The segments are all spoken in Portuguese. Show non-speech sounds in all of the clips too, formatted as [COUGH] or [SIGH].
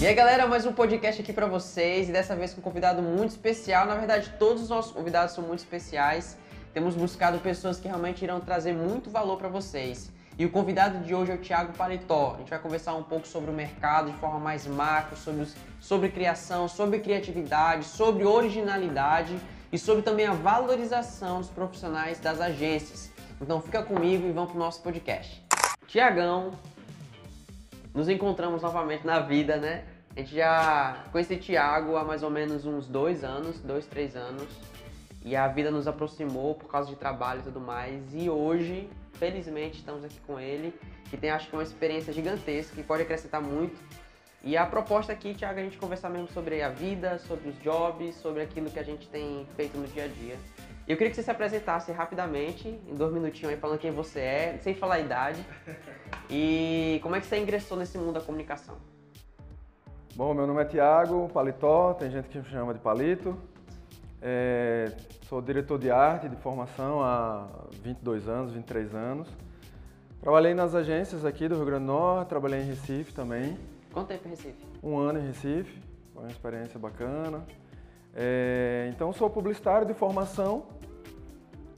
E aí galera, mais um podcast aqui pra vocês e dessa vez com um convidado muito especial. Na verdade, todos os nossos convidados são muito especiais. Temos buscado pessoas que realmente irão trazer muito valor pra vocês. E o convidado de hoje é o Thiago Paletó. A gente vai conversar um pouco sobre o mercado de forma mais macro, sobre, sobre criação, sobre criatividade, sobre originalidade e sobre também a valorização dos profissionais das agências. Então fica comigo e vamos pro nosso podcast. Tiagão, nos encontramos novamente na vida, né? A gente já conhece Thiago há mais ou menos uns dois anos, dois, três anos. E a vida nos aproximou por causa de trabalho e tudo mais. E hoje, felizmente, estamos aqui com ele, que tem acho que uma experiência gigantesca, que pode acrescentar muito. E a proposta aqui, Thiago, é a gente conversar mesmo sobre a vida, sobre os jobs, sobre aquilo que a gente tem feito no dia a dia. E eu queria que você se apresentasse rapidamente, em dois minutinhos aí, falando quem você é, sem falar a idade. E como é que você ingressou nesse mundo da comunicação? Bom, meu nome é Tiago Paletó, tem gente que me chama de Palito. É, sou diretor de arte de formação há 22 anos, 23 anos. Trabalhei nas agências aqui do Rio Grande do Norte, trabalhei em Recife também. Quanto tempo em Recife? Um ano em Recife, foi uma experiência bacana. É, então, sou publicitário de formação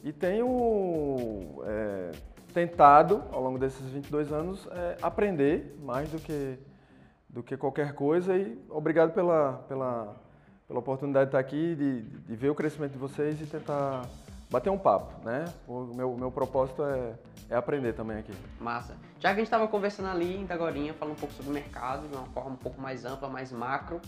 e tenho é, tentado, ao longo desses 22 anos, é, aprender mais do que do que qualquer coisa e obrigado pela, pela, pela oportunidade de estar aqui, de, de ver o crescimento de vocês e tentar bater um papo, né? O meu, meu propósito é, é aprender também aqui. Massa. Já que a gente estava conversando ali em Dagorinha, falando um pouco sobre o mercado, de uma forma um pouco mais ampla, mais macro,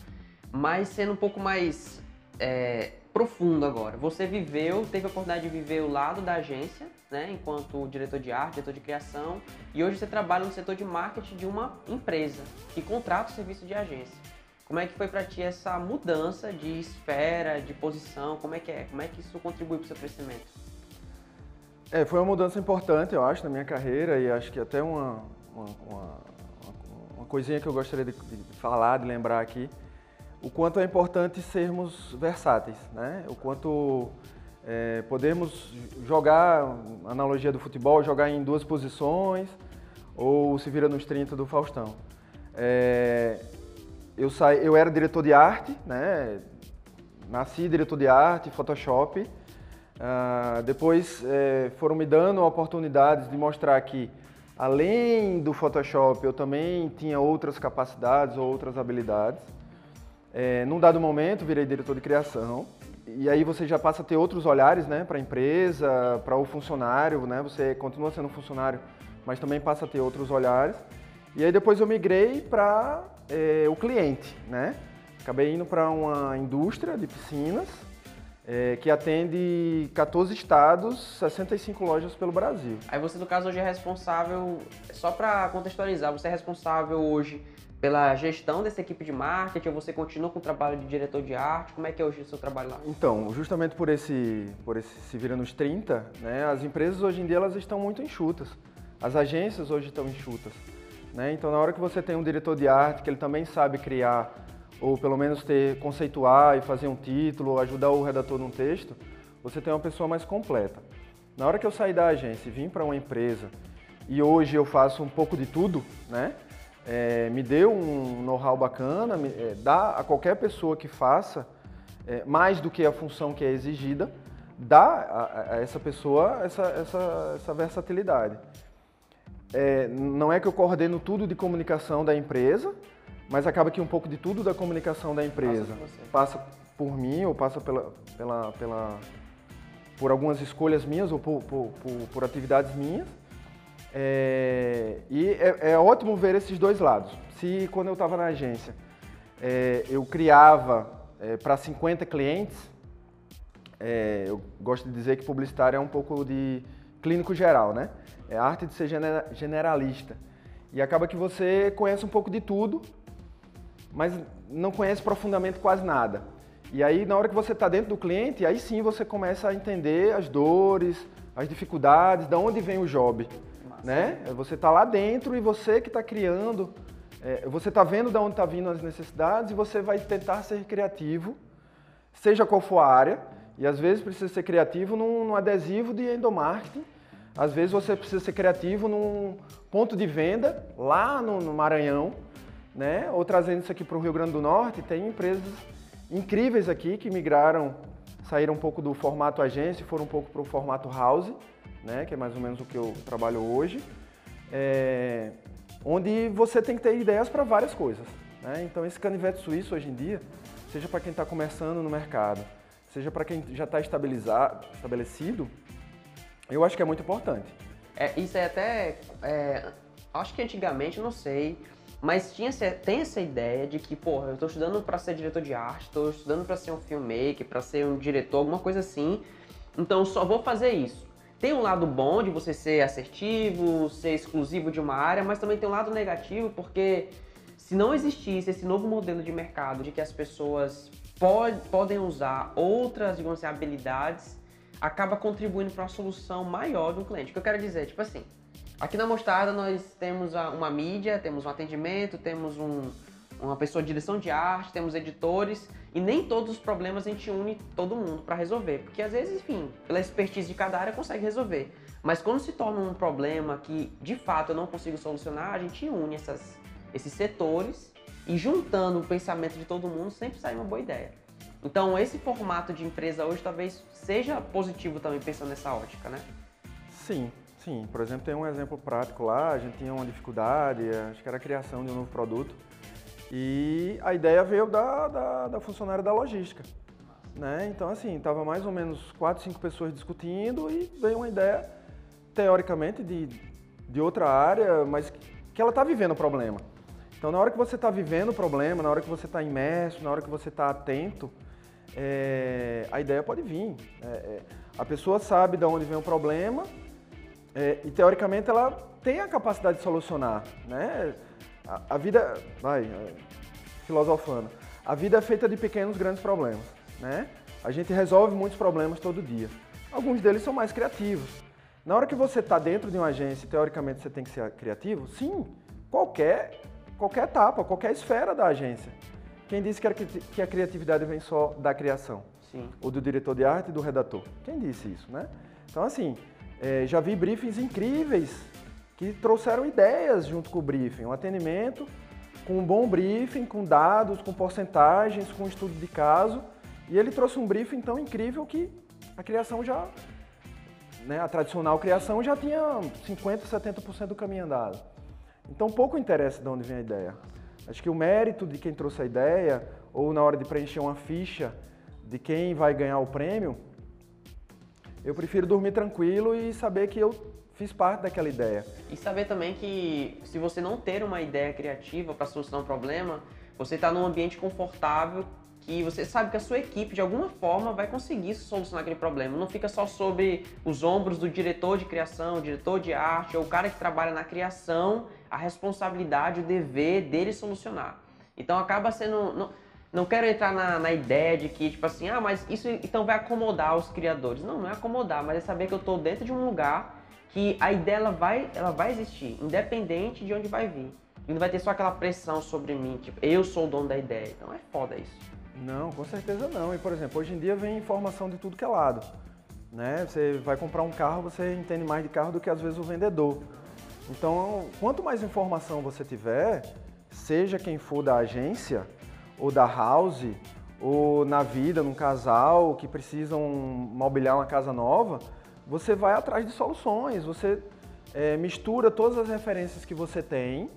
mas sendo um pouco mais é, profundo agora. Você viveu, teve a oportunidade de viver o lado da agência, né, enquanto diretor de arte, diretor de criação, e hoje você trabalha no setor de marketing de uma empresa que contrata o serviço de agência. Como é que foi para ti essa mudança de esfera, de posição? Como é que é? Como é que isso contribui para o seu crescimento? É, foi uma mudança importante, eu acho, na minha carreira e acho que até uma, uma, uma, uma coisinha que eu gostaria de, de falar, de lembrar aqui, o quanto é importante sermos versáteis, né? O quanto é, podemos jogar, analogia do futebol, jogar em duas posições ou se vira nos 30 do Faustão. É, eu, saí, eu era diretor de arte, né? Nasci diretor de arte, Photoshop. Uh, depois é, foram me dando oportunidades de mostrar que, além do Photoshop, eu também tinha outras capacidades ou outras habilidades. É, num dado momento, virei diretor de criação. E aí você já passa a ter outros olhares né, para a empresa, para o funcionário. Né? Você continua sendo funcionário, mas também passa a ter outros olhares. E aí depois eu migrei para é, o cliente. Né? Acabei indo para uma indústria de piscinas é, que atende 14 estados, 65 lojas pelo Brasil. Aí você, no caso, hoje é responsável, só para contextualizar, você é responsável hoje pela gestão dessa equipe de marketing ou você continua com o trabalho de diretor de arte? Como é que é hoje o seu trabalho lá? Então, justamente por esse, por esse se vira nos 30, né, as empresas hoje em dia elas estão muito enxutas. As agências hoje estão enxutas. Né? Então, na hora que você tem um diretor de arte que ele também sabe criar ou pelo menos ter conceituar e fazer um título, ajudar o redator num texto, você tem uma pessoa mais completa. Na hora que eu saí da agência e vim para uma empresa e hoje eu faço um pouco de tudo, né? É, me deu um know-how bacana, me, é, dá a qualquer pessoa que faça é, mais do que a função que é exigida, dá a, a essa pessoa essa, essa, essa versatilidade. É, não é que eu coordeno tudo de comunicação da empresa, mas acaba que um pouco de tudo da comunicação da empresa passa, passa por mim ou passa pela, pela, pela, por algumas escolhas minhas ou por, por, por, por atividades minhas. É, e é, é, ótimo ver esses dois lados. Se quando eu estava na agência é, eu criava é, para 50 clientes, é, eu gosto de dizer que publicitário é um pouco de clínico geral, né? É a arte de ser generalista. E acaba que você conhece um pouco de tudo, mas não conhece profundamente quase nada. E aí, na hora que você está dentro do cliente, aí sim você começa a entender as dores, as dificuldades, de onde vem o job né? Você está lá dentro e você que está criando, é, você está vendo de onde está vindo as necessidades e você vai tentar ser criativo, seja qual for a área. E às vezes precisa ser criativo num, num adesivo de endomarketing, às vezes você precisa ser criativo num ponto de venda lá no, no Maranhão, né? Ou trazendo isso aqui para o Rio Grande do Norte, tem empresas incríveis aqui que migraram, saíram um pouco do formato agência e foram um pouco para o formato house, né? Que é mais ou menos o que eu trabalho hoje. É, onde você tem que ter ideias para várias coisas. Né? Então esse canivete suíço hoje em dia, seja para quem está começando no mercado, seja para quem já está estabelecido, eu acho que é muito importante. É, isso é até. É, acho que antigamente, não sei, mas tinha, tem essa ideia de que, porra, eu estou estudando para ser diretor de arte, estou estudando para ser um filmmaker, para ser um diretor, alguma coisa assim, então só vou fazer isso. Tem um lado bom de você ser assertivo, ser exclusivo de uma área, mas também tem um lado negativo, porque se não existisse esse novo modelo de mercado de que as pessoas pod podem usar outras, digamos assim, habilidades, acaba contribuindo para uma solução maior do cliente. O que eu quero dizer, tipo assim, aqui na Mostarda nós temos uma mídia, temos um atendimento, temos um, uma pessoa de direção de arte, temos editores, e nem todos os problemas a gente une todo mundo para resolver, porque às vezes, enfim, pela expertise de cada área consegue resolver. Mas quando se torna um problema que de fato eu não consigo solucionar, a gente une essas, esses setores e juntando o pensamento de todo mundo sempre sai uma boa ideia. Então esse formato de empresa hoje talvez seja positivo também pensando nessa ótica, né? Sim, sim. Por exemplo, tem um exemplo prático lá, a gente tinha uma dificuldade, acho que era a criação de um novo produto. E a ideia veio da, da, da funcionária da logística. Né? Então, assim, estava mais ou menos quatro, cinco pessoas discutindo e veio uma ideia, teoricamente, de, de outra área, mas que ela está vivendo o problema. Então, na hora que você está vivendo o problema, na hora que você está imerso, na hora que você está atento, é, a ideia pode vir. É, é, a pessoa sabe de onde vem o problema é, e, teoricamente, ela tem a capacidade de solucionar. Né? A, a vida, vai, é, filosofando, a vida é feita de pequenos, grandes problemas, né? A gente resolve muitos problemas todo dia. Alguns deles são mais criativos. Na hora que você está dentro de uma agência, teoricamente você tem que ser criativo, sim, qualquer, qualquer etapa, qualquer esfera da agência. Quem disse que a criatividade vem só da criação? Sim. Ou do diretor de arte e do redator? Quem disse isso, né? Então, assim, é, já vi briefings incríveis que trouxeram ideias junto com o briefing, um atendimento com um bom briefing, com dados, com porcentagens, com estudo de caso, e ele trouxe um briefing tão incrível que a criação já, né, a tradicional criação já tinha 50, 70% do caminho andado. Então pouco interessa de onde vem a ideia. Acho que o mérito de quem trouxe a ideia, ou na hora de preencher uma ficha de quem vai ganhar o prêmio, eu prefiro dormir tranquilo e saber que eu fiz parte daquela ideia. E saber também que se você não ter uma ideia criativa para solucionar um problema, você está num ambiente confortável que você sabe que a sua equipe de alguma forma vai conseguir solucionar aquele problema. Não fica só sobre os ombros do diretor de criação, diretor de arte ou o cara que trabalha na criação, a responsabilidade, o dever dele solucionar. Então acaba sendo não, não quero entrar na, na, ideia de que, tipo assim, ah, mas isso então vai acomodar os criadores. Não, não é acomodar, mas é saber que eu estou dentro de um lugar que a ideia ela vai, ela vai existir, independente de onde vai vir. E não vai ter só aquela pressão sobre mim, tipo, eu sou o dono da ideia. Então é foda isso. Não, com certeza não. E, por exemplo, hoje em dia vem informação de tudo que é lado. Né? Você vai comprar um carro, você entende mais de carro do que às vezes o vendedor. Então, quanto mais informação você tiver, seja quem for da agência, ou da house, ou na vida, num casal que precisam mobiliar uma casa nova, você vai atrás de soluções, você é, mistura todas as referências que você tem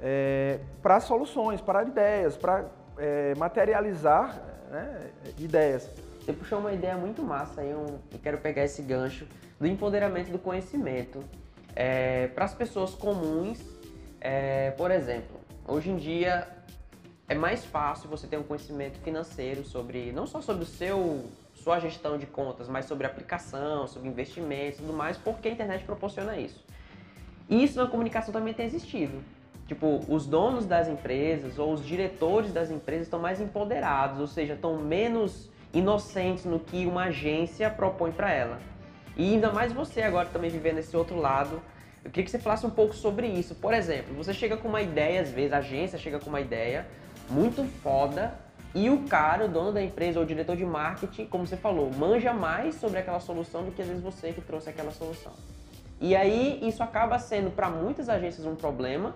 é, para soluções, para ideias, para é, materializar né, ideias. Você puxou uma ideia muito massa aí, eu quero pegar esse gancho do empoderamento do conhecimento. É, para as pessoas comuns, é, por exemplo, hoje em dia é mais fácil você ter um conhecimento financeiro sobre, não só sobre o seu sua gestão de contas, mas sobre aplicação, sobre investimentos e tudo mais, porque a internet proporciona isso. E isso na comunicação também tem existido. Tipo, os donos das empresas ou os diretores das empresas estão mais empoderados, ou seja, estão menos inocentes no que uma agência propõe para ela. E ainda mais você agora também vivendo esse outro lado. Eu queria que você falasse um pouco sobre isso. Por exemplo, você chega com uma ideia, às vezes a agência chega com uma ideia muito foda e o cara, o dono da empresa ou o diretor de marketing, como você falou, manja mais sobre aquela solução do que às vezes você que trouxe aquela solução. E aí isso acaba sendo para muitas agências um problema,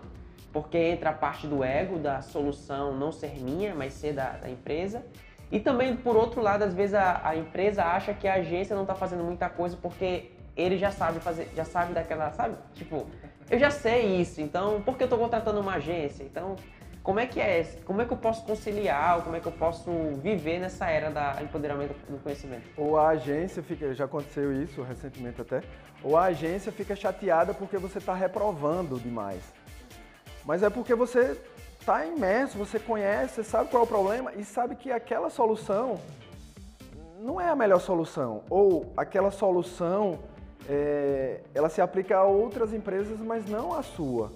porque entra a parte do ego, da solução não ser minha, mas ser da, da empresa. E também, por outro lado, às vezes a, a empresa acha que a agência não está fazendo muita coisa porque ele já sabe fazer, já sabe daquela, sabe? Tipo, eu já sei isso, então por que eu estou contratando uma agência? Então, como é que é? Como é que eu posso conciliar? Como é que eu posso viver nessa era da empoderamento do conhecimento? Ou a agência fica, já aconteceu isso recentemente até, ou a agência fica chateada porque você está reprovando demais. Mas é porque você está imerso, você conhece, você sabe qual é o problema e sabe que aquela solução não é a melhor solução. Ou aquela solução é, ela se aplica a outras empresas, mas não a sua.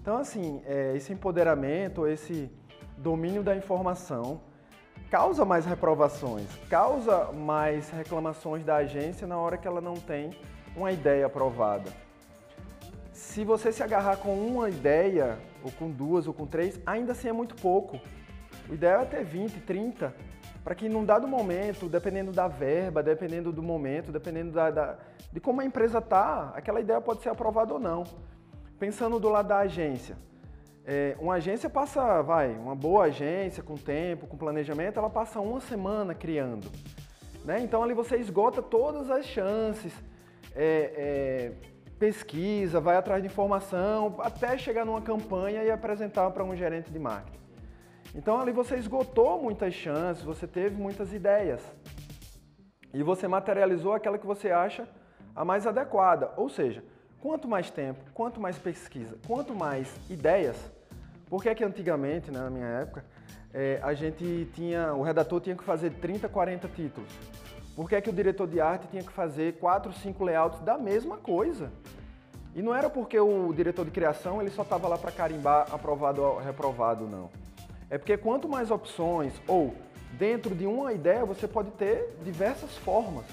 Então, assim, é, esse empoderamento, esse domínio da informação causa mais reprovações, causa mais reclamações da agência na hora que ela não tem uma ideia aprovada se você se agarrar com uma ideia, ou com duas, ou com três, ainda assim é muito pouco. O ideal é ter 20, 30, para que num dado momento, dependendo da verba, dependendo do momento, dependendo da, da, de como a empresa está, aquela ideia pode ser aprovada ou não. Pensando do lado da agência, é, uma agência passa, vai, uma boa agência com tempo, com planejamento, ela passa uma semana criando. Né? Então ali você esgota todas as chances. É, é, pesquisa, vai atrás de informação, até chegar numa campanha e apresentar para um gerente de marketing. Então ali você esgotou muitas chances, você teve muitas ideias. E você materializou aquela que você acha a mais adequada. Ou seja, quanto mais tempo, quanto mais pesquisa, quanto mais ideias, porque é que antigamente, né, na minha época, é, a gente tinha, o redator tinha que fazer 30, 40 títulos. Por que, é que o diretor de arte tinha que fazer quatro, cinco layouts da mesma coisa? E não era porque o diretor de criação ele só estava lá para carimbar aprovado ou reprovado, não. É porque quanto mais opções ou dentro de uma ideia você pode ter diversas formas,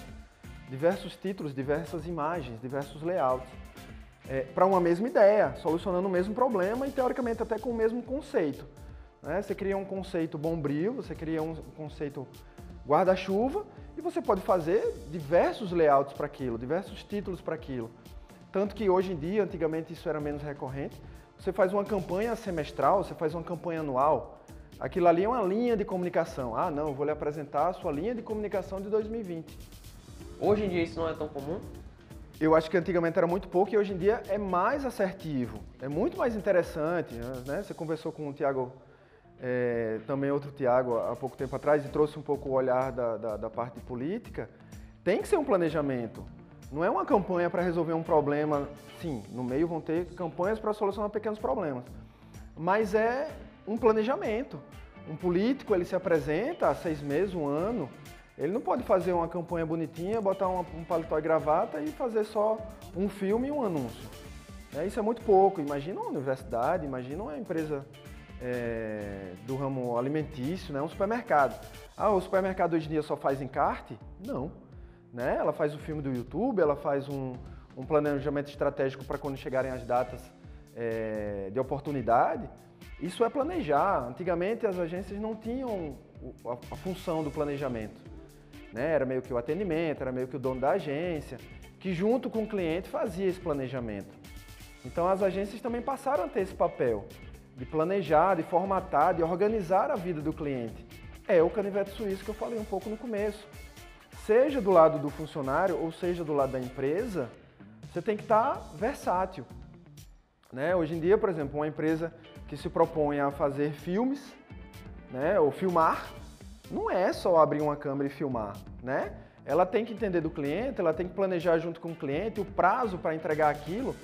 diversos títulos, diversas imagens, diversos layouts. É, para uma mesma ideia, solucionando o mesmo problema e teoricamente até com o mesmo conceito. Né? Você cria um conceito bombril, você cria um conceito guarda-chuva e você pode fazer diversos layouts para aquilo, diversos títulos para aquilo. Tanto que hoje em dia, antigamente isso era menos recorrente, você faz uma campanha semestral, você faz uma campanha anual, aquilo ali é uma linha de comunicação. Ah, não, vou lhe apresentar a sua linha de comunicação de 2020. Hoje em dia isso não é tão comum? Eu acho que antigamente era muito pouco e hoje em dia é mais assertivo, é muito mais interessante. Né? Você conversou com o Tiago é, também outro Tiago há pouco tempo atrás e trouxe um pouco o olhar da, da, da parte política, tem que ser um planejamento. Não é uma campanha para resolver um problema, sim, no meio vão ter campanhas para solucionar pequenos problemas, mas é um planejamento. Um político, ele se apresenta há seis meses, um ano, ele não pode fazer uma campanha bonitinha, botar uma, um paletó e gravata e fazer só um filme e um anúncio. É, isso é muito pouco. Imagina uma universidade, imagina uma empresa é, do ramo alimentício, né? um supermercado. Ah, o supermercado hoje em dia só faz encarte? Não. Né? Ela faz o filme do YouTube, ela faz um, um planejamento estratégico para quando chegarem as datas é, de oportunidade. Isso é planejar. Antigamente as agências não tinham a, a função do planejamento. Né? Era meio que o atendimento, era meio que o dono da agência, que junto com o cliente fazia esse planejamento. Então as agências também passaram a ter esse papel de planejar, de formatar, de organizar a vida do cliente. É o canivete suíço que eu falei um pouco no começo. Seja do lado do funcionário ou seja do lado da empresa, você tem que estar versátil. Né? Hoje em dia, por exemplo, uma empresa que se propõe a fazer filmes, né, ou filmar, não é só abrir uma câmera e filmar, né? Ela tem que entender do cliente, ela tem que planejar junto com o cliente o prazo para entregar aquilo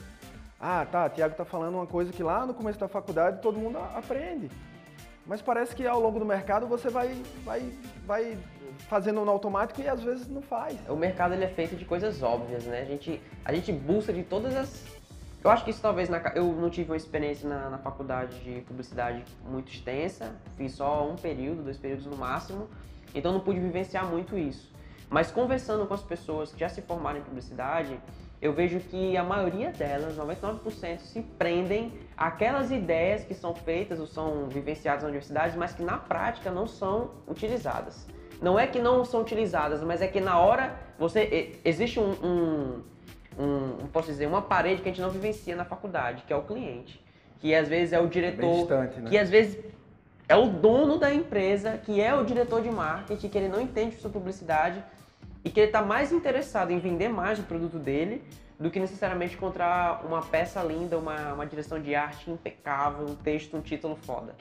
ah, tá, Tiago está falando uma coisa que lá no começo da faculdade todo mundo aprende. Mas parece que ao longo do mercado você vai, vai, vai fazendo no automático e às vezes não faz. O mercado ele é feito de coisas óbvias, né? A gente, a gente busca de todas as. Eu acho que isso talvez na... eu não tive uma experiência na, na faculdade de publicidade muito extensa, fiz só um período, dois períodos no máximo, então não pude vivenciar muito isso. Mas conversando com as pessoas que já se formaram em publicidade, eu vejo que a maioria delas, 99%, se prendem àquelas ideias que são feitas ou são vivenciadas na universidade, mas que na prática não são utilizadas. Não é que não são utilizadas, mas é que na hora você existe um, um, um posso dizer, uma parede que a gente não vivencia na faculdade, que é o cliente que às vezes é o diretor, Bem distante, né? que às vezes é o dono da empresa, que é o diretor de marketing, que ele não entende sua publicidade e que ele está mais interessado em vender mais o produto dele do que necessariamente encontrar uma peça linda, uma, uma direção de arte impecável, um texto, um título foda.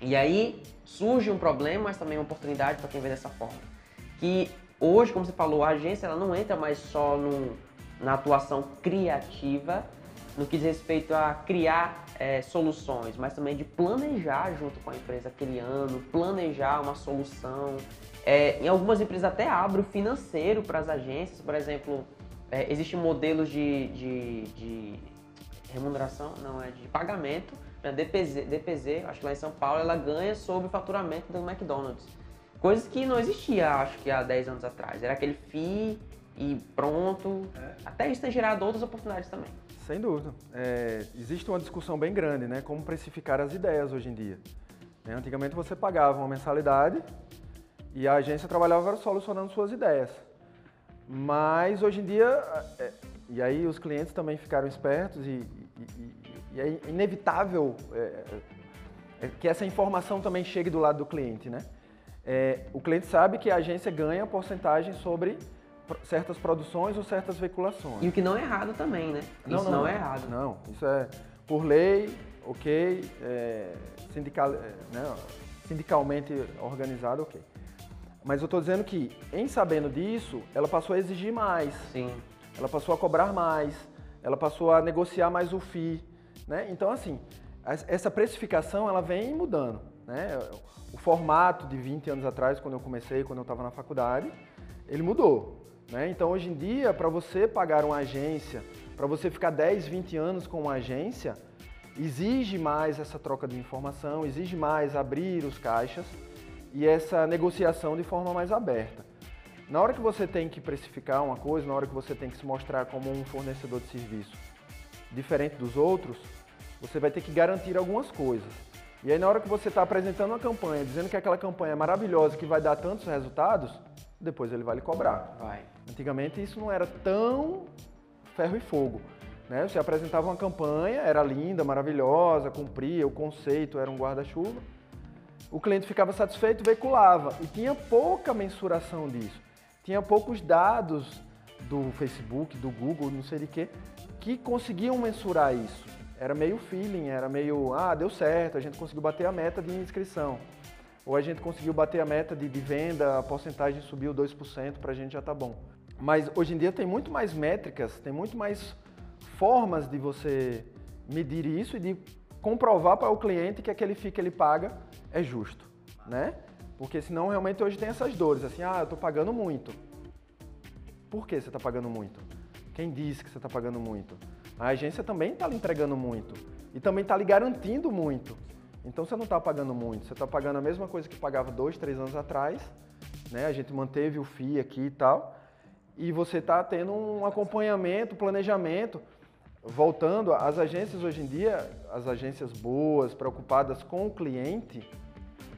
E aí surge um problema, mas também uma oportunidade para quem vê dessa forma. Que hoje, como você falou, a agência ela não entra mais só no, na atuação criativa, no que diz respeito a criar é, soluções, mas também de planejar junto com a empresa criando, planejar uma solução. É, em algumas empresas até abre o financeiro para as agências, por exemplo, é, existem modelos de, de, de, remuneração, não, é de pagamento, né, DPZ, DPZ, acho que lá em São Paulo, ela ganha sobre o faturamento do McDonald's. Coisas que não existia, acho que há 10 anos atrás. Era aquele FII e pronto. É. Até isso tem gerado outras oportunidades também. Sem dúvida. É, existe uma discussão bem grande, né? Como precificar as ideias hoje em dia. É, antigamente você pagava uma mensalidade e a agência trabalhava solucionando suas ideias. Mas hoje em dia, é, e aí os clientes também ficaram espertos e, e, e é inevitável é, é, que essa informação também chegue do lado do cliente, né? É, o cliente sabe que a agência ganha porcentagem sobre certas produções ou certas veiculações. E o que não é errado também, né? Não, isso não, não, é errado. Não, isso é por lei, ok, é, sindical, é, né, sindicalmente organizado, ok. Mas eu estou dizendo que, em sabendo disso, ela passou a exigir mais. Sim. Ela passou a cobrar mais. Ela passou a negociar mais o FII. Né? Então, assim, essa precificação ela vem mudando. Né? O formato de 20 anos atrás, quando eu comecei, quando eu estava na faculdade, ele mudou. Né? Então, hoje em dia, para você pagar uma agência, para você ficar 10, 20 anos com uma agência, exige mais essa troca de informação, exige mais abrir os caixas e essa negociação de forma mais aberta. Na hora que você tem que precificar uma coisa, na hora que você tem que se mostrar como um fornecedor de serviço diferente dos outros, você vai ter que garantir algumas coisas. E aí na hora que você está apresentando uma campanha, dizendo que aquela campanha é maravilhosa, que vai dar tantos resultados, depois ele vai lhe cobrar. Vai. Antigamente isso não era tão ferro e fogo. Né? Você apresentava uma campanha, era linda, maravilhosa, cumpria, o conceito era um guarda-chuva, o cliente ficava satisfeito, veiculava. E tinha pouca mensuração disso. Tinha poucos dados do Facebook, do Google, não sei de quê, que conseguiam mensurar isso. Era meio feeling, era meio, ah, deu certo, a gente conseguiu bater a meta de inscrição. Ou a gente conseguiu bater a meta de, de venda, a porcentagem subiu 2%, para a gente já tá bom. Mas hoje em dia tem muito mais métricas, tem muito mais formas de você medir isso e de comprovar para o cliente que aquele FII que ele paga é justo, né? Porque senão realmente hoje tem essas dores, assim, ah, eu estou pagando muito. Por que você está pagando muito? Quem disse que você está pagando muito? A agência também está lhe entregando muito e também está lhe garantindo muito. Então você não está pagando muito, você está pagando a mesma coisa que pagava dois, três anos atrás, né? A gente manteve o FII aqui e tal, e você está tendo um acompanhamento, planejamento voltando, as agências hoje em dia, as agências boas, preocupadas com o cliente,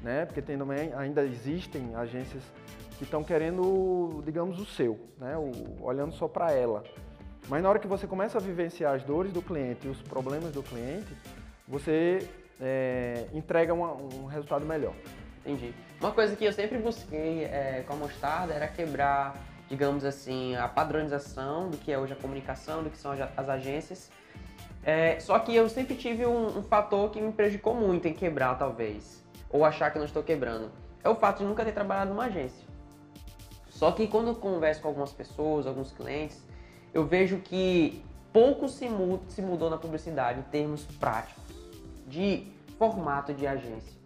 né? Porque tem também, ainda existem agências que estão querendo, digamos, o seu, né? O, olhando só para ela. Mas na hora que você começa a vivenciar as dores do cliente e os problemas do cliente, você é, entrega uma, um resultado melhor. Entendi. Uma coisa que eu sempre busquei é, com a Mostarda era quebrar digamos assim, a padronização do que é hoje a comunicação, do que são as agências. É, só que eu sempre tive um, um, fator que me prejudicou muito em quebrar, talvez, ou achar que não estou quebrando. É o fato de nunca ter trabalhado numa agência. Só que quando eu converso com algumas pessoas, alguns clientes, eu vejo que pouco se, se mudou na publicidade em termos práticos, de formato de agência.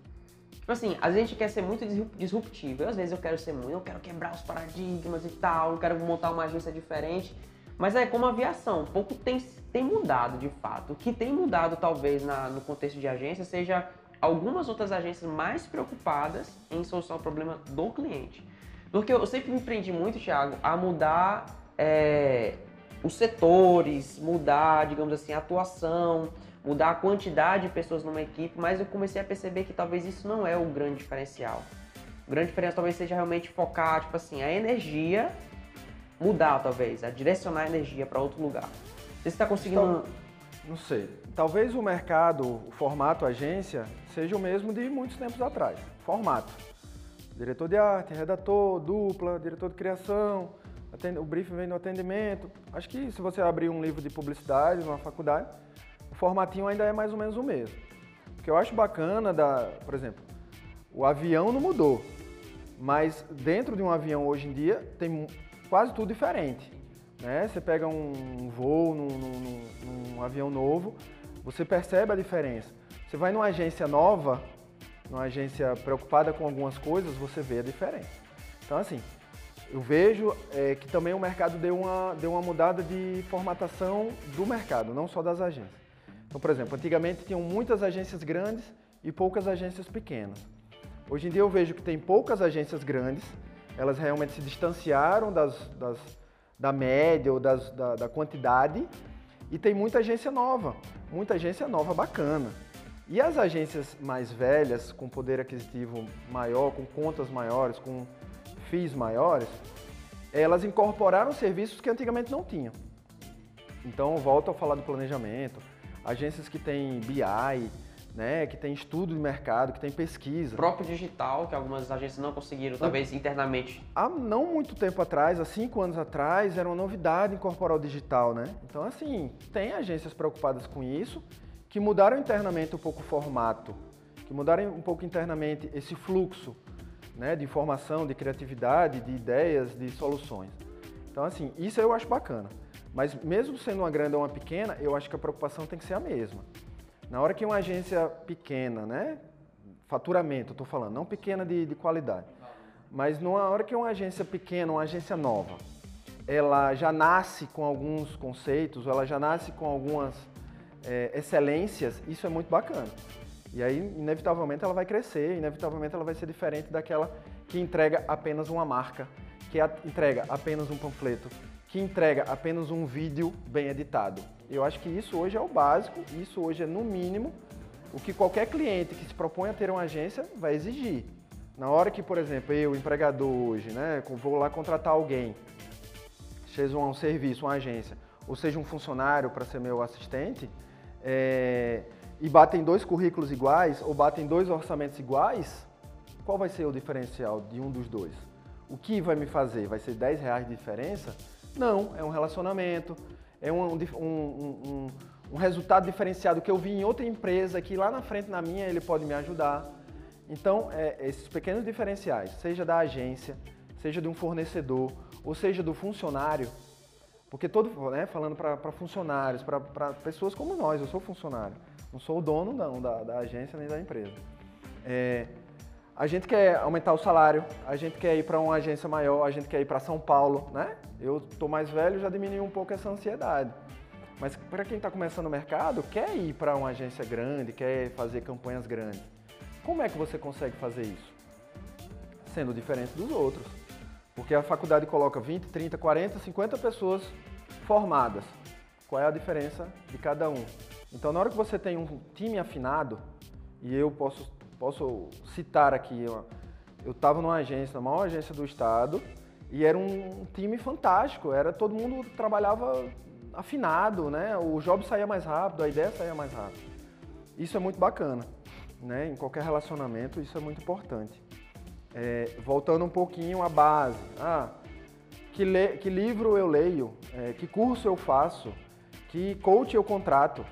Tipo assim, a gente quer ser muito disruptivo. Eu, às vezes eu quero ser muito, eu quero quebrar os paradigmas e tal, eu quero montar uma agência diferente. Mas é como aviação, pouco tem, tem mudado de fato. O que tem mudado, talvez, na, no contexto de agência, seja algumas outras agências mais preocupadas em solucionar o problema do cliente. Porque eu sempre me prendi muito, Thiago, a mudar é, os setores, mudar, digamos assim, a atuação mudar a quantidade de pessoas numa equipe, mas eu comecei a perceber que talvez isso não é o grande diferencial. O grande diferencial talvez seja realmente focar, tipo assim, a energia mudar talvez, a direcionar a energia para outro lugar. Você está conseguindo. Então, Não sei. Talvez o mercado, o formato agência, seja o mesmo de muitos tempos atrás. Formato. Diretor de arte, redator, dupla, diretor de criação, o briefing vem no atendimento. Acho que se você abrir um livro de publicidade numa faculdade, formatinho ainda é mais ou menos o mesmo. O que eu acho bacana, da, por exemplo, o avião não mudou, mas dentro de um avião hoje em dia tem quase tudo diferente. Né? Você pega um voo num, num, num avião novo, você percebe a diferença. Você vai numa agência nova, numa agência preocupada com algumas coisas, você vê a diferença. Então, assim, eu vejo é, que também o mercado deu uma, deu uma mudada de formatação do mercado, não só das agências. Então, por exemplo, antigamente tinham muitas agências grandes e poucas agências pequenas. Hoje em dia eu vejo que tem poucas agências grandes, elas realmente se distanciaram das, das da média ou das, da, da quantidade, e tem muita agência nova, muita agência nova bacana. E as agências mais velhas, com poder aquisitivo maior, com contas maiores, com FIIs maiores, elas incorporaram serviços que antigamente não tinham. Então, volto a falar do planejamento, agências que têm BI, né, que tem estudo de mercado, que tem pesquisa. O próprio digital, que algumas agências não conseguiram, talvez internamente. Há não muito tempo atrás, há cinco anos atrás, era uma novidade incorporar o digital, né? Então, assim, tem agências preocupadas com isso, que mudaram internamente um pouco o formato, que mudaram um pouco internamente esse fluxo né, de informação, de criatividade, de ideias, de soluções. Então, assim, isso eu acho bacana. Mas mesmo sendo uma grande ou uma pequena, eu acho que a preocupação tem que ser a mesma. Na hora que uma agência pequena, né, faturamento, estou falando, não pequena de, de qualidade, mas na hora que uma agência pequena, uma agência nova, ela já nasce com alguns conceitos, ela já nasce com algumas é, excelências, isso é muito bacana. E aí, inevitavelmente, ela vai crescer, inevitavelmente, ela vai ser diferente daquela que entrega apenas uma marca, que entrega apenas um panfleto, que entrega apenas um vídeo bem editado. Eu acho que isso hoje é o básico, isso hoje é, no mínimo, o que qualquer cliente que se propõe a ter uma agência vai exigir. Na hora que, por exemplo, eu, empregador hoje, né, vou lá contratar alguém, seja um serviço, uma agência, ou seja um funcionário para ser meu assistente, é, e batem dois currículos iguais ou batem dois orçamentos iguais, qual vai ser o diferencial de um dos dois? O que vai me fazer? Vai ser 10 reais de diferença? Não, é um relacionamento, é um, um, um, um, resultado diferenciado que eu vi em outra empresa que lá na frente na minha ele pode me ajudar. Então, é, esses pequenos diferenciais, seja da agência, seja de um fornecedor, ou seja do funcionário, porque todo, né, falando para funcionários, para pessoas como nós, eu sou funcionário, não sou o dono não da, da agência nem da empresa. É, a gente quer aumentar o salário, a gente quer ir para uma agência maior, a gente quer ir para São Paulo, né? Eu estou mais velho, já diminui um pouco essa ansiedade. Mas para quem está começando o mercado, quer ir para uma agência grande, quer fazer campanhas grandes. Como é que você consegue fazer isso? Sendo diferente dos outros. Porque a faculdade coloca 20, 30, 40, 50 pessoas formadas. Qual é a diferença de cada um? Então, na hora que você tem um time afinado, e eu posso, posso citar aqui, eu estava numa agência, na maior agência do estado, e era um time fantástico, era todo mundo trabalhava afinado, né? O job saía mais rápido, a ideia saía mais rápido. Isso é muito bacana, né? Em qualquer relacionamento isso é muito importante. É, voltando um pouquinho à base, ah, que, le, que livro eu leio, é, que curso eu faço, que coach eu contrato,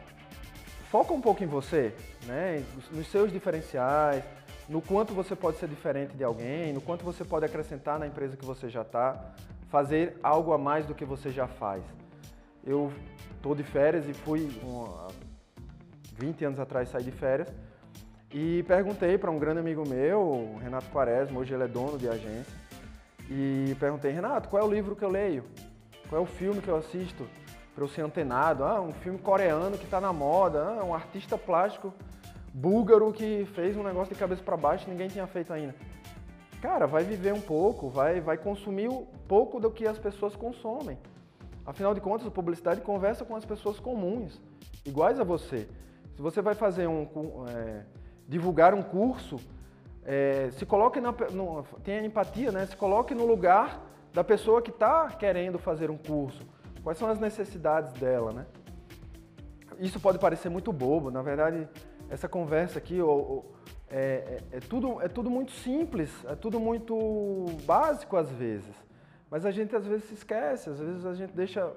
foca um pouco em você, né? nos seus diferenciais, no quanto você pode ser diferente de alguém, no quanto você pode acrescentar na empresa que você já está, fazer algo a mais do que você já faz. Eu estou de férias e fui, um, 20 anos atrás, saí de férias e perguntei para um grande amigo meu, Renato Quaresma, hoje ele é dono de agência, e perguntei, Renato, qual é o livro que eu leio? Qual é o filme que eu assisto? Para eu ser antenado. Ah, um filme coreano que está na moda, ah, um artista plástico búlgaro que fez um negócio de cabeça para baixo e ninguém tinha feito ainda. Cara, vai viver um pouco, vai, vai consumir um pouco do que as pessoas consomem. Afinal de contas, a publicidade conversa com as pessoas comuns, iguais a você. Se você vai fazer um, é, divulgar um curso, é, se coloque na, no, tenha empatia, né? Se coloque no lugar da pessoa que está querendo fazer um curso Quais são as necessidades dela, né? isso pode parecer muito bobo, na verdade, essa conversa aqui é, é, é, tudo, é tudo muito simples, é tudo muito básico às vezes. Mas a gente às vezes se esquece, às vezes a gente deixa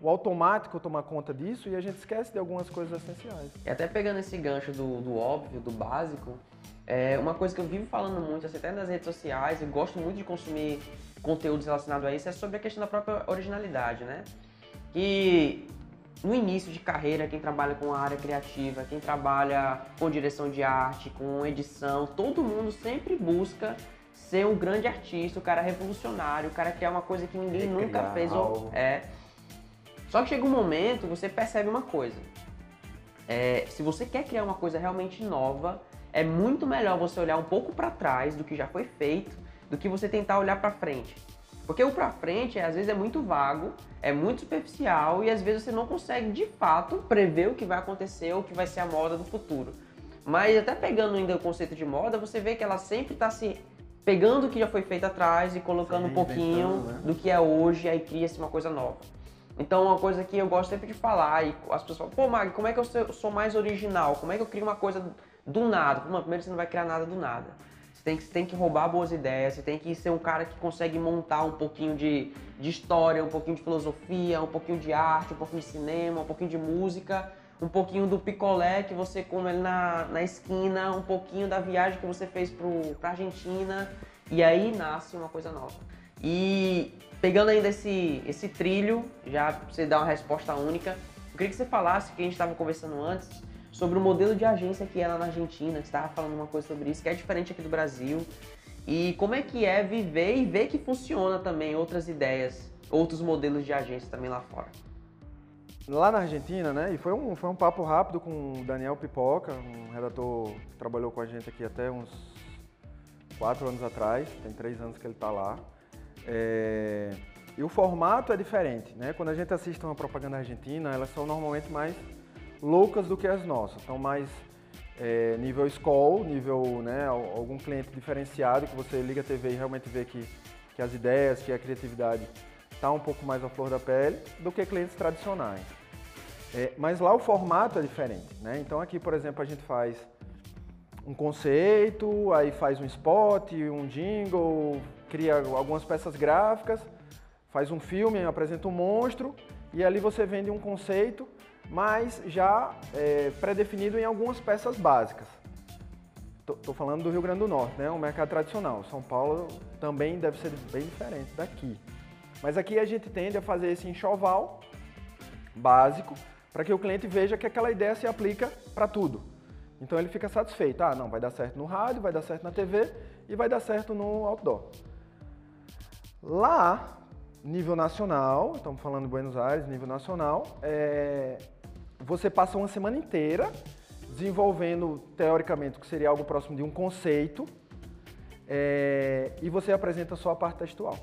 o automático tomar conta disso e a gente esquece de algumas coisas essenciais. E até pegando esse gancho do, do óbvio, do básico, é uma coisa que eu vivo falando muito, assim, até nas redes sociais, e gosto muito de consumir conteúdos relacionados a isso, é sobre a questão da própria originalidade, né? Que no início de carreira, quem trabalha com a área criativa, quem trabalha com direção de arte, com edição, todo mundo sempre busca ser um grande artista, o cara revolucionário, o cara criar uma coisa que ninguém é nunca fez. Ou, é. Só que chega um momento, você percebe uma coisa. É, se você quer criar uma coisa realmente nova, é muito melhor você olhar um pouco para trás do que já foi feito, do que você tentar olhar para frente. Porque o para frente, às vezes, é muito vago, é muito superficial e às vezes você não consegue de fato prever o que vai acontecer ou o que vai ser a moda do futuro. Mas até pegando ainda o conceito de moda, você vê que ela sempre está se pegando o que já foi feito atrás e colocando Sim, um pouquinho né? do que é hoje, aí cria-se uma coisa nova. Então, uma coisa que eu gosto sempre de falar, e as pessoas falam, pô, Mag, como é que eu sou mais original? Como é que eu crio uma coisa do nada? primeiro você não vai criar nada do nada. Você tem que, você tem que roubar boas ideias, você tem que ser um cara que consegue montar um pouquinho de, de história, um pouquinho de filosofia, um pouquinho de arte, um pouquinho de cinema, um pouquinho de música, um pouquinho do picolé que você come na, na esquina, um pouquinho da viagem que você fez pro, pra Argentina, e aí nasce uma coisa nova. E pegando ainda esse, esse trilho, já pra você dar uma resposta única, eu queria que você falasse, que a gente estava conversando antes, sobre o modelo de agência que é lá na Argentina, que estava falando uma coisa sobre isso, que é diferente aqui do Brasil. E como é que é viver e ver que funciona também outras ideias, outros modelos de agência também lá fora. Lá na Argentina, né? E foi um, foi um papo rápido com o Daniel Pipoca, um redator que trabalhou com a gente aqui até uns quatro anos atrás, tem três anos que ele está lá. É... E o formato é diferente, né? Quando a gente assiste uma propaganda argentina, elas são normalmente mais loucas do que as nossas. Então, mais é, nível school, nível, né, algum cliente diferenciado que você liga a TV e realmente vê que, que as ideias, que a criatividade está um pouco mais à flor da pele do que clientes tradicionais. É, mas lá o formato é diferente, né? Então aqui, por exemplo, a gente faz um conceito, aí faz um spot, um jingle, cria algumas peças gráficas, faz um filme, apresenta um monstro e ali você vende um conceito mas já é, pré-definido em algumas peças básicas. Estou falando do Rio Grande do Norte, né? um mercado tradicional. São Paulo também deve ser bem diferente daqui. Mas aqui a gente tende a fazer esse enxoval básico para que o cliente veja que aquela ideia se aplica para tudo. Então ele fica satisfeito. Ah, não, vai dar certo no rádio, vai dar certo na TV e vai dar certo no outdoor. Lá, nível nacional, estamos falando de Buenos Aires, nível nacional, é, você passa uma semana inteira desenvolvendo, teoricamente, o que seria algo próximo de um conceito, é, e você apresenta só a parte textual.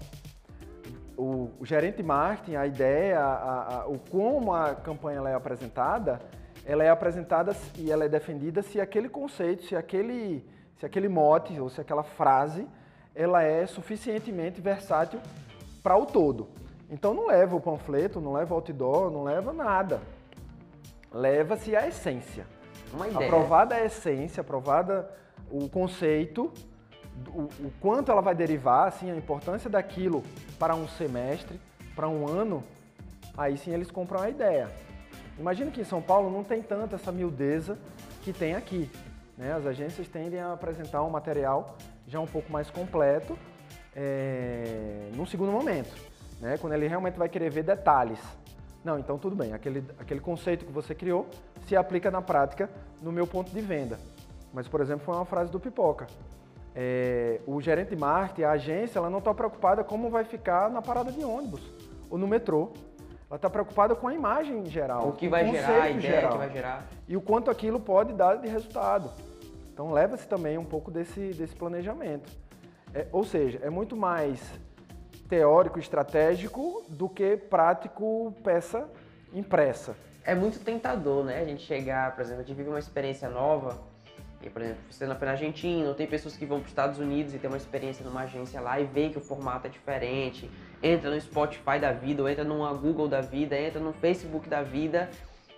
O, o gerente de marketing, a ideia, a, a, o como a campanha é apresentada, ela é apresentada e ela é defendida se aquele conceito, se aquele, se aquele mote ou se aquela frase, ela é suficientemente versátil para o todo. Então não leva o panfleto, não leva o outdoor, não leva nada leva-se a essência. Uma ideia. Aprovada a essência, aprovada o conceito, o, o, quanto ela vai derivar, assim, a importância daquilo para um semestre, para um ano, aí sim eles compram a ideia. Imagina que em São Paulo não tem tanta essa miudeza que tem aqui. Né? As agências tendem a apresentar um material já um pouco mais completo é, num segundo momento, né? quando ele realmente vai querer ver detalhes. Não, então tudo bem, aquele, aquele conceito que você criou se aplica na prática no meu ponto de venda. Mas, por exemplo, foi uma frase do Pipoca. É, o gerente de marketing, a agência, ela não está preocupada como vai ficar na parada de ônibus ou no metrô. Ela está preocupada com a imagem geral. O que vai gerar, a ideia geral, que vai gerar. E o quanto aquilo pode dar de resultado. Então leva-se também um pouco desse, desse planejamento. É, ou seja, é muito mais teórico, estratégico, do que prático, peça impressa. É muito tentador, né? A gente chegar, por exemplo, a gente vive uma experiência nova, e, por exemplo, você na Argentina, tem pessoas que vão para os Estados Unidos e tem uma experiência numa agência lá e vê que o formato é diferente, entra no Spotify da vida, ou entra numa Google da vida, entra no Facebook da vida,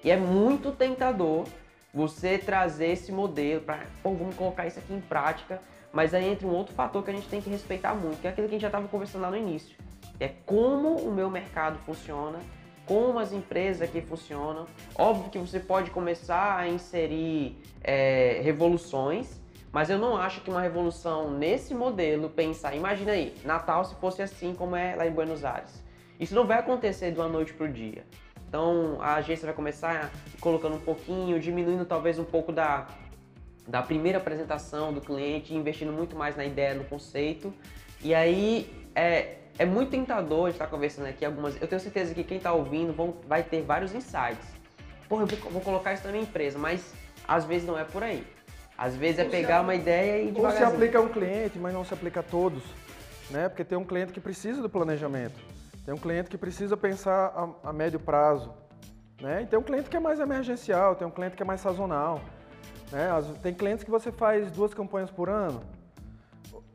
E é muito tentador você trazer esse modelo para, pô, vamos colocar isso aqui em prática, mas aí entra um outro fator que a gente tem que respeitar muito, que é aquilo que a gente já estava conversando lá no início. É como o meu mercado funciona, como as empresas aqui funcionam. Óbvio que você pode começar a inserir é, revoluções, mas eu não acho que uma revolução nesse modelo, pensar, imagina aí, Natal se fosse assim como é lá em Buenos Aires. Isso não vai acontecer de uma noite para o dia. Então a agência vai começar colocando um pouquinho, diminuindo talvez um pouco da, da primeira apresentação do cliente, investindo muito mais na ideia, no conceito. E aí é, é muito tentador, está conversando aqui algumas. Eu tenho certeza que quem está ouvindo vão, vai ter vários insights. Porra, eu vou, vou, colocar isso na minha empresa, mas às vezes não é por aí. Às vezes é pegar uma ideia e. Ou se aplica a um cliente, mas não se aplica a todos. Né? Porque tem um cliente que precisa do planejamento. Tem um cliente que precisa pensar a, a médio prazo. Né? E tem um cliente que é mais emergencial, tem um cliente que é mais sazonal. Né? Tem clientes que você faz duas campanhas por ano,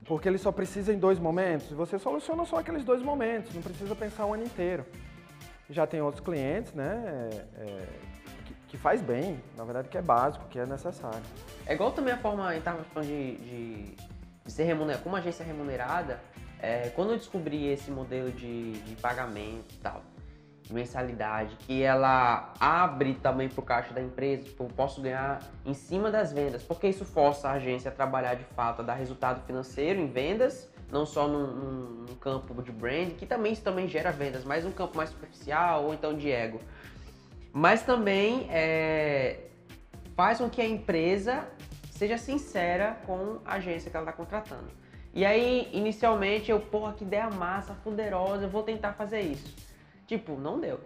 porque ele só precisa em dois momentos, e você soluciona só aqueles dois momentos, não precisa pensar o ano inteiro. Já tem outros clientes né, é, que, que, faz bem, na verdade que é básico, que é necessário. É igual também a forma, em termos de, de, de ser remunerado, como agência remunerada, é, quando eu descobri esse modelo de, de pagamento e tal, mensalidade, que ela abre também para o caixa da empresa, tipo, eu posso ganhar em cima das vendas, porque isso força a agência a trabalhar de fato, a dar resultado financeiro em vendas, não só num, num, num campo de brand, que também isso também gera vendas, mas um campo mais superficial ou então de ego. Mas também é, faz com que a empresa seja sincera com a agência que ela está contratando. E aí, inicialmente, eu, porra, que ideia massa, fuderosa, eu vou tentar fazer isso. Tipo, não deu.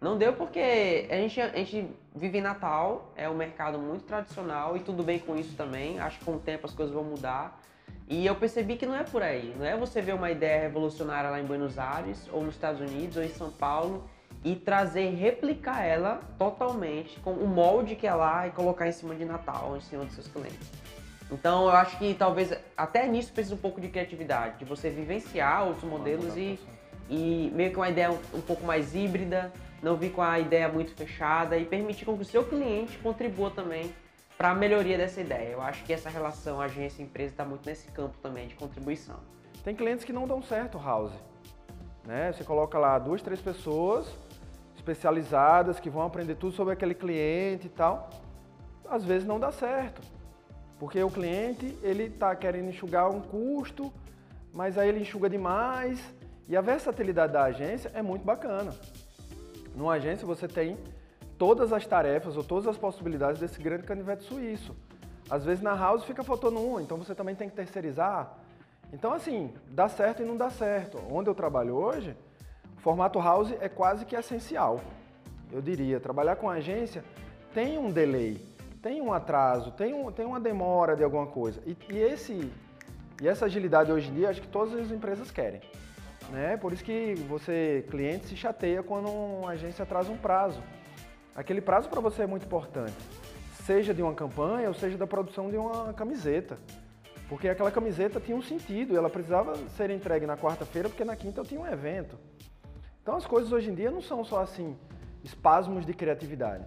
Não deu porque a gente, a gente vive em Natal, é um mercado muito tradicional e tudo bem com isso também. Acho que com o tempo as coisas vão mudar. E eu percebi que não é por aí. Não é você ver uma ideia revolucionária lá em Buenos Aires, ou nos Estados Unidos, ou em São Paulo, e trazer, replicar ela totalmente com o molde que é lá e colocar em cima de Natal, em cima dos seus clientes. Então eu acho que talvez até nisso precisa um pouco de criatividade, de você vivenciar outros modelos e, e meio que uma ideia um, um, pouco mais híbrida, não vir com a ideia muito fechada e permitir com que o seu cliente contribua também para a melhoria dessa ideia. Eu acho que essa relação agência-empresa está muito nesse campo também de contribuição. Tem clientes que não dão certo, House. Né? Você coloca lá duas, três pessoas especializadas que vão aprender tudo sobre aquele cliente e tal. Às vezes não dá certo. Porque o cliente, ele está querendo enxugar um custo, mas aí ele enxuga demais. E a versatilidade da agência é muito bacana. Numa agência você tem todas as tarefas ou todas as possibilidades desse grande canivete suíço. Às vezes na house fica faltando um, então você também tem que terceirizar. Então assim, dá certo e não dá certo. Onde eu trabalho hoje, o formato house é quase que essencial. Eu diria, trabalhar com agência tem um delay tem um atraso, tem, um, tem uma demora de alguma coisa. E, e, esse, e essa agilidade hoje em dia, acho que todas as empresas querem. Né? Por isso que você, cliente, se chateia quando uma agência atrasa um prazo. Aquele prazo para você é muito importante, seja de uma campanha ou seja da produção de uma camiseta. Porque aquela camiseta tinha um sentido, ela precisava ser entregue na quarta-feira, porque na quinta eu tinha um evento. Então as coisas hoje em dia não são só assim, espasmos de criatividade.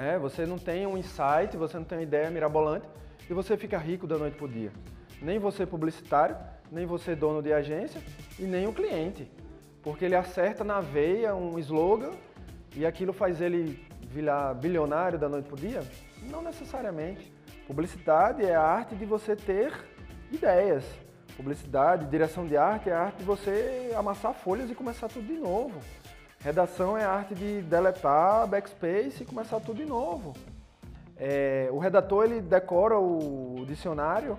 Né? Você não tem um insight, você não tem uma ideia mirabolante e você fica rico da noite para o dia. Nem você publicitário, nem você dono de agência e nem o cliente. Porque ele acerta na veia um slogan e aquilo faz ele virar bilionário da noite para o dia? Não necessariamente. Publicidade é a arte de você ter ideias. Publicidade, direção de arte é a arte de você amassar folhas e começar tudo de novo. Redação é a arte de deletar backspace e começar tudo de novo. É, o redator ele decora o dicionário,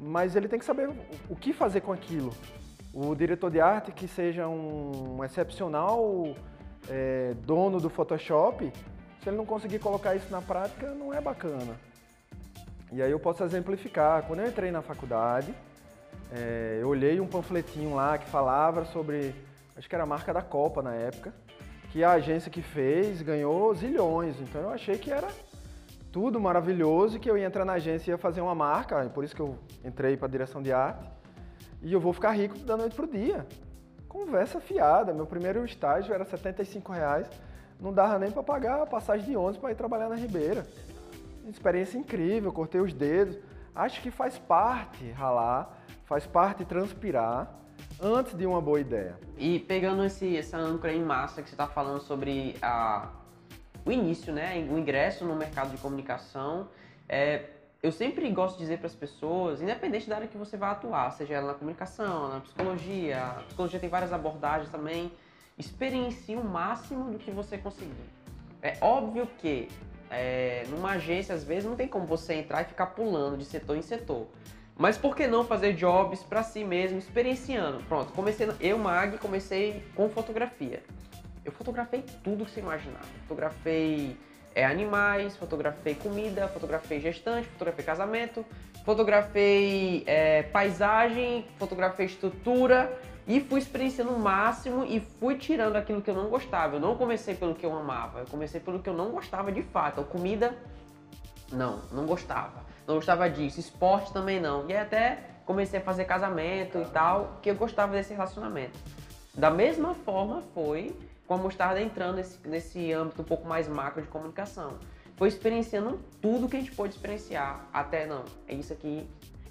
mas ele tem que saber o que fazer com aquilo. O diretor de arte que seja um excepcional é, dono do Photoshop, se ele não conseguir colocar isso na prática, não é bacana. E aí eu posso exemplificar. Quando eu entrei na faculdade, é, eu olhei um panfletinho lá que falava sobre acho que era a marca da Copa na época, que a agência que fez ganhou zilhões. Então eu achei que era tudo maravilhoso que eu ia entrar na agência e ia fazer uma marca, por isso que eu entrei para a direção de arte, e eu vou ficar rico da noite para o dia. Conversa fiada. Meu primeiro estágio era 75 reais. não dava nem para pagar a passagem de ônibus para ir trabalhar na Ribeira. Experiência incrível, cortei os dedos. Acho que faz parte ralar, faz parte transpirar antes de uma boa ideia. E pegando esse, essa âncora em massa que você está falando sobre a, o início, né, o ingresso no mercado de comunicação, é, eu sempre gosto de dizer para as pessoas, independente da área que você vai atuar, seja ela na comunicação, na psicologia, a psicologia tem várias abordagens também, experiencie o máximo do que você conseguir. É óbvio que é, numa agência, às vezes, não tem como você entrar e ficar pulando de setor em setor. Mas por que não fazer jobs para si mesmo, experienciando? Pronto, comecei, eu, Mag, comecei com fotografia. Eu fotografei tudo que você imaginar. Fotografei é, animais, fotografei comida, fotografei gestante, fotografei casamento, fotografei é, paisagem, fotografei estrutura e fui experienciando o máximo e fui tirando aquilo que eu não gostava. Eu não comecei pelo que eu amava, eu comecei pelo que eu não gostava de fato. A comida, não, não gostava. Não gostava disso. Esporte também não. E até comecei a fazer casamento e tal, que eu gostava desse relacionamento. Da mesma forma foi com a mostarda entrando nesse, nesse âmbito um pouco mais macro de comunicação. Foi experienciando tudo que a gente pôde experienciar, até não, é isso aqui.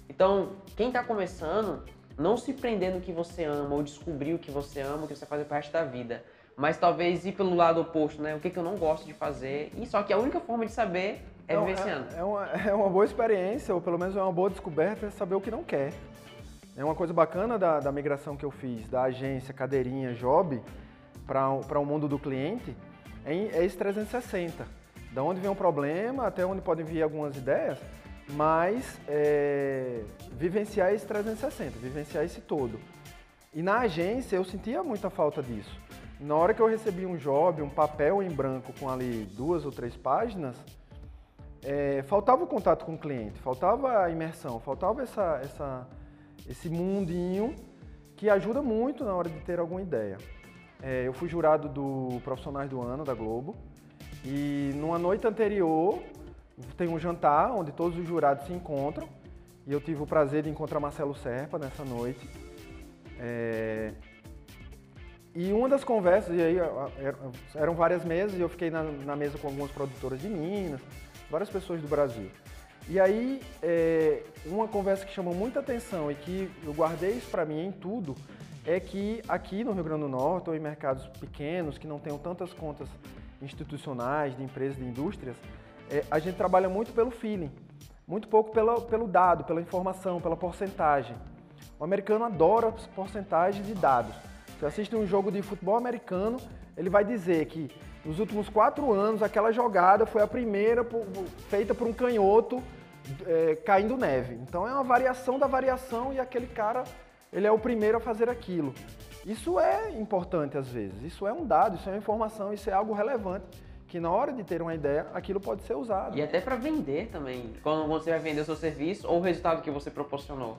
Então, quem está começando, não se prender no que você ama ou descobrir o que você ama, o que você vai fazer pro resto da vida. Mas talvez ir pelo lado oposto, né? O que, que eu não gosto de fazer. E só que a única forma de saber é então, vivenciando. É, é, uma, [LAUGHS] é uma boa experiência, ou pelo menos é uma boa descoberta, é saber o que não quer. É uma coisa bacana da, da migração que eu fiz da agência, cadeirinha, job, para o mundo do cliente é, é esse 360. Da onde vem um problema, até onde podem vir algumas ideias, mas é, vivenciar esse 360, vivenciar esse todo. E na agência eu sentia muita falta disso. Na hora que eu recebi um job, um papel em branco com ali duas ou três páginas, é, faltava o contato com o cliente, faltava a imersão, faltava essa, essa, esse mundinho que ajuda muito na hora de ter alguma ideia. É, eu fui jurado do Profissionais do Ano da Globo e numa noite anterior tem um jantar onde todos os jurados se encontram e eu tive o prazer de encontrar Marcelo Serpa nessa noite. É... E uma das conversas, e aí eram várias mesas, e eu fiquei na, na mesa com algumas produtoras de Minas, várias pessoas do Brasil. E aí, é, uma conversa que chamou muita atenção e que eu guardei isso para mim em tudo, é que aqui no Rio Grande do Norte, ou em mercados pequenos, que não tenham tantas contas institucionais, de empresas, de indústrias, é, a gente trabalha muito pelo feeling, muito pouco pela, pelo dado, pela informação, pela porcentagem. O americano adora porcentagens de dados. Se assiste um jogo de futebol americano, ele vai dizer que nos últimos quatro anos aquela jogada foi a primeira por, feita por um canhoto é, caindo neve. Então é uma variação da variação e aquele cara ele é o primeiro a fazer aquilo. Isso é importante às vezes, isso é um dado, isso é uma informação, isso é algo relevante que na hora de ter uma ideia, aquilo pode ser usado. E até para vender também, quando você vai vender o seu serviço ou o resultado que você proporcionou.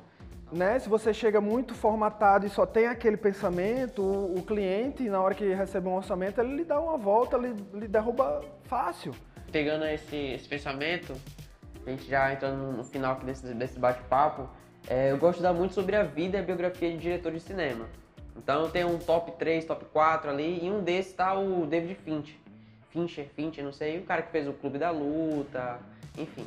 Né? Se você chega muito formatado e só tem aquele pensamento, o, o cliente, na hora que recebe um orçamento, ele lhe dá uma volta, lhe, lhe derruba fácil. Pegando esse, esse pensamento, a gente já entrando no final aqui desse, desse bate-papo, é, eu gosto de dar muito sobre a vida e a biografia de diretor de cinema. Então tenho um top 3, top 4 ali, e um desses tá o David Finch. Fincher, Fincher, não sei, o cara que fez o Clube da Luta, enfim.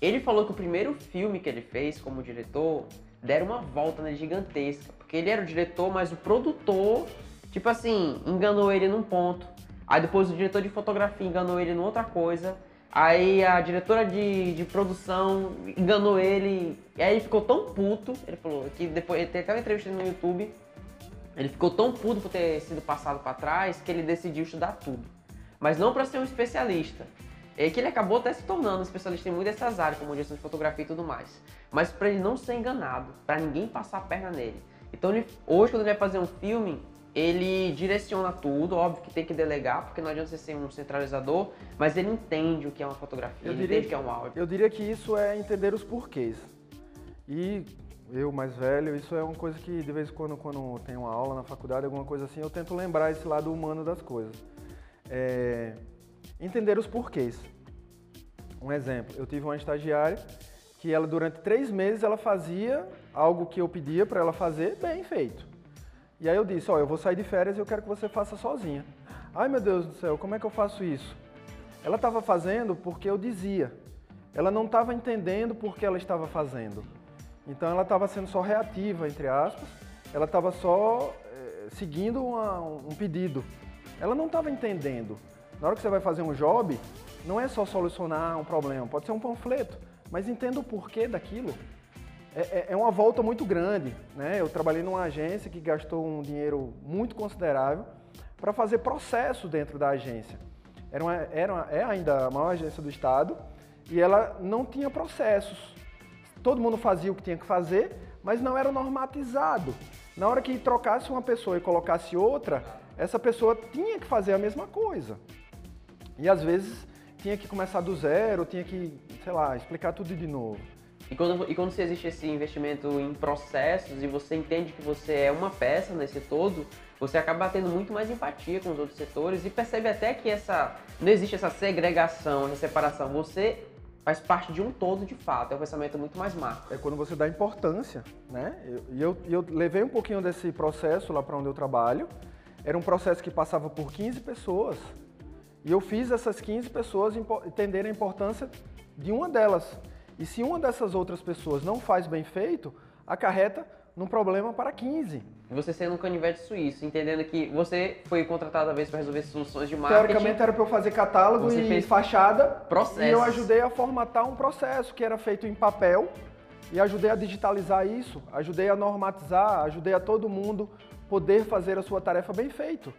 Ele falou que o primeiro filme que ele fez como diretor deram uma volta né, gigantesca, porque ele era o diretor, mas o produtor, tipo assim, enganou ele num ponto. Aí depois o diretor de fotografia enganou ele em outra coisa. Aí a diretora de, de produção enganou ele. E aí ele ficou tão puto. Ele falou que depois. Ele tem até uma entrevista no YouTube. Ele ficou tão puto por ter sido passado para trás que ele decidiu estudar tudo. Mas não para ser um especialista. É que ele acabou até se tornando um especialista em muitas dessas áreas, como direção de fotografia e tudo mais. Mas para ele não ser enganado, para ninguém passar a perna nele. Então ele, hoje quando ele vai fazer um filme, ele direciona tudo, óbvio que tem que delegar, porque não adianta você ser um centralizador, mas ele entende o que é uma fotografia, eu ele entende o que é um áudio. Eu diria que isso é entender os porquês. E eu, mais velho, isso é uma coisa que de vez em quando, quando tem uma aula na faculdade, alguma coisa assim, eu tento lembrar esse lado humano das coisas. É, entender os porquês. Um exemplo, eu tive uma estagiária que ela durante três meses ela fazia algo que eu pedia para ela fazer bem feito. E aí eu disse, ó, eu vou sair de férias e eu quero que você faça sozinha. Ai meu Deus do céu, como é que eu faço isso? Ela estava fazendo porque eu dizia. Ela não estava entendendo por que ela estava fazendo. Então ela estava sendo só reativa, entre aspas. Ela estava só é, seguindo uma, um pedido. Ela não estava entendendo. Na hora que você vai fazer um job, não é só solucionar um problema. Pode ser um panfleto, mas entenda o porquê daquilo. É, é, é uma volta muito grande. Né? Eu trabalhei numa agência que gastou um dinheiro muito considerável para fazer processo dentro da agência. Era, uma, era uma, é ainda a maior agência do estado e ela não tinha processos. Todo mundo fazia o que tinha que fazer, mas não era normatizado. Na hora que trocasse uma pessoa e colocasse outra, essa pessoa tinha que fazer a mesma coisa. E às vezes tinha que começar do zero, tinha que, sei lá, explicar tudo de novo. E quando, e quando existe esse investimento em processos e você entende que você é uma peça nesse todo, você acaba tendo muito mais empatia com os outros setores e percebe até que essa não existe essa segregação, essa separação. Você faz parte de um todo de fato, é um pensamento muito mais macro. É quando você dá importância, né? E eu, eu, eu, levei um pouquinho desse processo lá para onde eu trabalho. Era um processo que passava por 15 pessoas e eu fiz essas 15 pessoas entenderem a importância de uma delas. E se uma dessas outras pessoas não faz bem feito, acarreta num problema para 15. Você sendo um canivete suíço, entendendo que você foi contratado às vezes para resolver soluções de marketing. Teoricamente era para eu fazer catálogo você e fachada. Processo. E eu ajudei a formatar um processo que era feito em papel e ajudei a digitalizar isso, ajudei a normatizar, ajudei a todo mundo poder fazer a sua tarefa bem feito.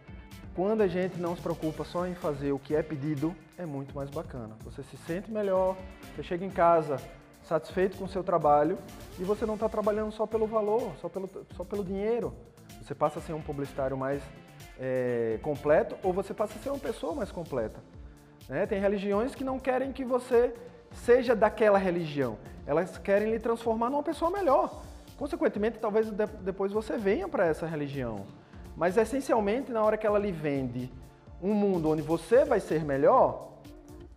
Quando a gente não se preocupa só em fazer o que é pedido, é muito mais bacana. Você se sente melhor, você chega em casa satisfeito com o seu trabalho e você não está trabalhando só pelo valor, só pelo, só pelo dinheiro. Você passa a ser um publicitário mais é, completo ou você passa a ser uma pessoa mais completa. Né? Tem religiões que não querem que você seja daquela religião, elas querem lhe transformar numa pessoa melhor. Consequentemente, talvez depois você venha para essa religião. Mas essencialmente, na hora que ela lhe vende um mundo onde você vai ser melhor,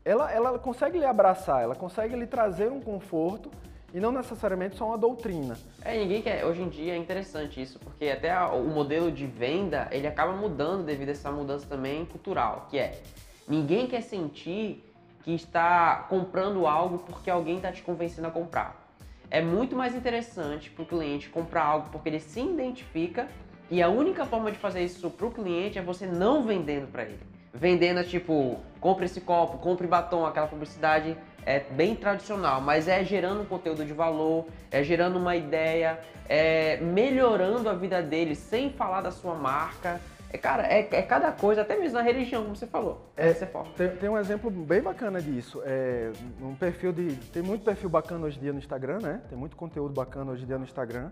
ela, ela consegue lhe abraçar, ela consegue lhe trazer um conforto e não necessariamente só uma doutrina. É, ninguém quer. Hoje em dia é interessante isso, porque até a, o modelo de venda ele acaba mudando devido a essa mudança também cultural, que é ninguém quer sentir que está comprando algo porque alguém está te convencendo a comprar. É muito mais interessante para o cliente comprar algo porque ele se identifica e a única forma de fazer isso para o cliente é você não vendendo para ele. Vendendo tipo, compre esse copo, compre batom, aquela publicidade é bem tradicional, mas é gerando um conteúdo de valor, é gerando uma ideia, é melhorando a vida dele sem falar da sua marca. É, cara, é, é cada coisa, até mesmo na religião, como você falou. É, você tem, tem, um exemplo bem bacana disso. É, um perfil de. Tem muito perfil bacana hoje em dia no Instagram, né? Tem muito conteúdo bacana hoje em dia no Instagram.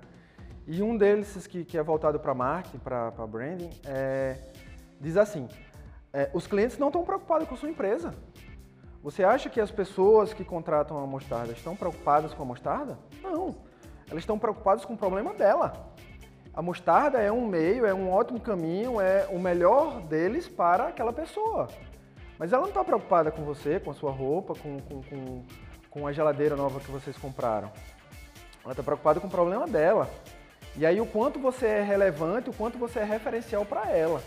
E um deles que, que é voltado para marketing, para branding, é, diz assim: é, os clientes não estão preocupados com sua empresa. Você acha que as pessoas que contratam a mostarda estão preocupadas com a mostarda? Não. Elas estão preocupadas com o problema dela. A mostarda é um meio, é um ótimo caminho, é o melhor deles para aquela pessoa. Mas ela não está preocupada com você, com a sua roupa, com, com, com, com a geladeira nova que vocês compraram. Ela está preocupada com o problema dela. E aí o quanto você é relevante, o quanto você é referencial para ela.